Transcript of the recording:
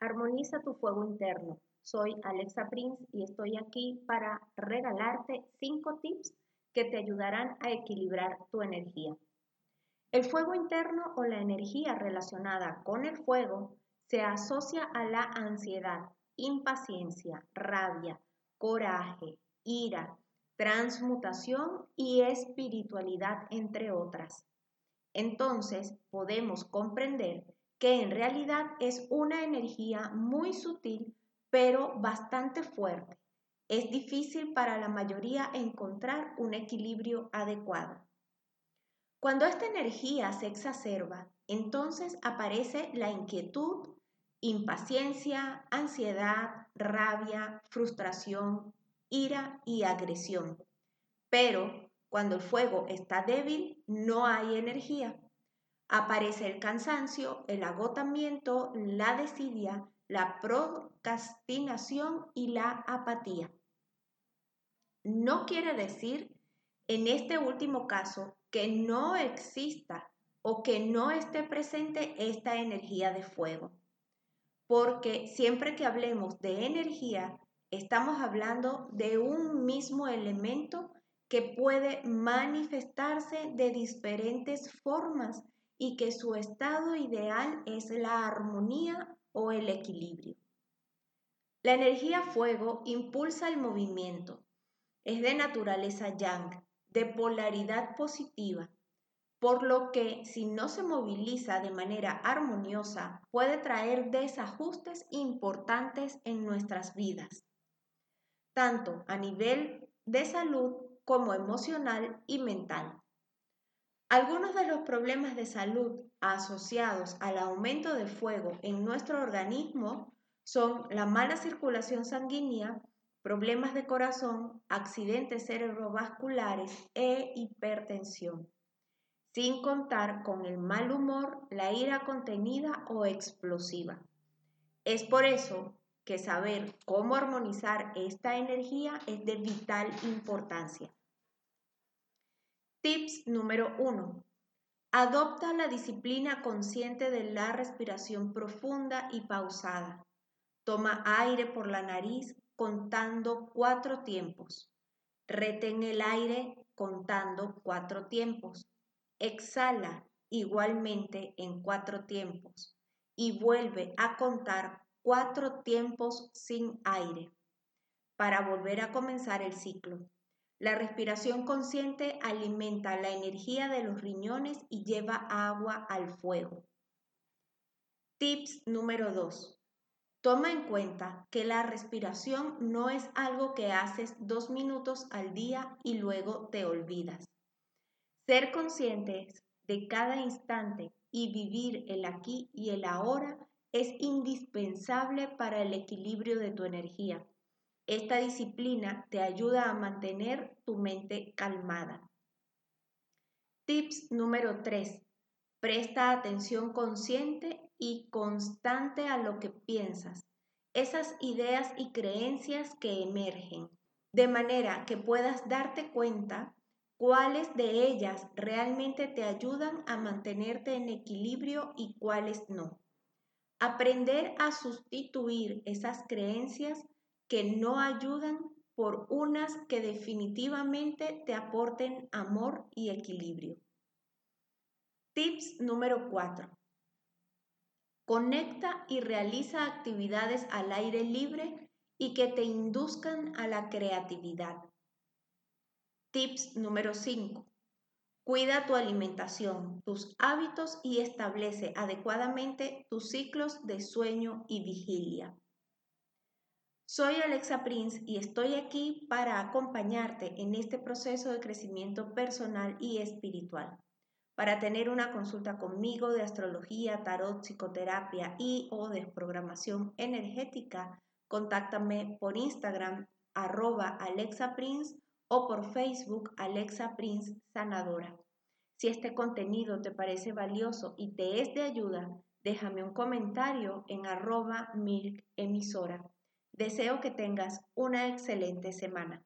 Armoniza tu fuego interno. Soy Alexa Prince y estoy aquí para regalarte 5 tips que te ayudarán a equilibrar tu energía. El fuego interno o la energía relacionada con el fuego se asocia a la ansiedad, impaciencia, rabia, coraje, ira, transmutación y espiritualidad, entre otras. Entonces podemos comprender que en realidad es una energía muy sutil, pero bastante fuerte. Es difícil para la mayoría encontrar un equilibrio adecuado. Cuando esta energía se exacerba, entonces aparece la inquietud, impaciencia, ansiedad, rabia, frustración, ira y agresión. Pero cuando el fuego está débil, no hay energía. Aparece el cansancio, el agotamiento, la desidia, la procrastinación y la apatía. No quiere decir, en este último caso, que no exista o que no esté presente esta energía de fuego. Porque siempre que hablemos de energía, estamos hablando de un mismo elemento que puede manifestarse de diferentes formas y que su estado ideal es la armonía o el equilibrio. La energía fuego impulsa el movimiento. Es de naturaleza yang, de polaridad positiva, por lo que si no se moviliza de manera armoniosa puede traer desajustes importantes en nuestras vidas, tanto a nivel de salud como emocional y mental. Algunos de los problemas de salud asociados al aumento de fuego en nuestro organismo son la mala circulación sanguínea, problemas de corazón, accidentes cerebrovasculares e hipertensión, sin contar con el mal humor, la ira contenida o explosiva. Es por eso que saber cómo armonizar esta energía es de vital importancia. Tips número 1. Adopta la disciplina consciente de la respiración profunda y pausada. Toma aire por la nariz contando cuatro tiempos. Retén el aire contando cuatro tiempos. Exhala igualmente en cuatro tiempos y vuelve a contar cuatro tiempos sin aire para volver a comenzar el ciclo. La respiración consciente alimenta la energía de los riñones y lleva agua al fuego. Tips número 2. Toma en cuenta que la respiración no es algo que haces dos minutos al día y luego te olvidas. Ser conscientes de cada instante y vivir el aquí y el ahora es indispensable para el equilibrio de tu energía. Esta disciplina te ayuda a mantener tu mente calmada. Tips número 3. Presta atención consciente y constante a lo que piensas, esas ideas y creencias que emergen, de manera que puedas darte cuenta cuáles de ellas realmente te ayudan a mantenerte en equilibrio y cuáles no. Aprender a sustituir esas creencias que no ayudan por unas que definitivamente te aporten amor y equilibrio. Tips número 4. Conecta y realiza actividades al aire libre y que te induzcan a la creatividad. Tips número 5. Cuida tu alimentación, tus hábitos y establece adecuadamente tus ciclos de sueño y vigilia. Soy Alexa Prince y estoy aquí para acompañarte en este proceso de crecimiento personal y espiritual. Para tener una consulta conmigo de astrología, tarot, psicoterapia y o desprogramación energética, contáctame por Instagram arroba Alexa Prince o por Facebook Alexa Prince Sanadora. Si este contenido te parece valioso y te es de ayuda, déjame un comentario en arroba milk emisora. Deseo que tengas una excelente semana.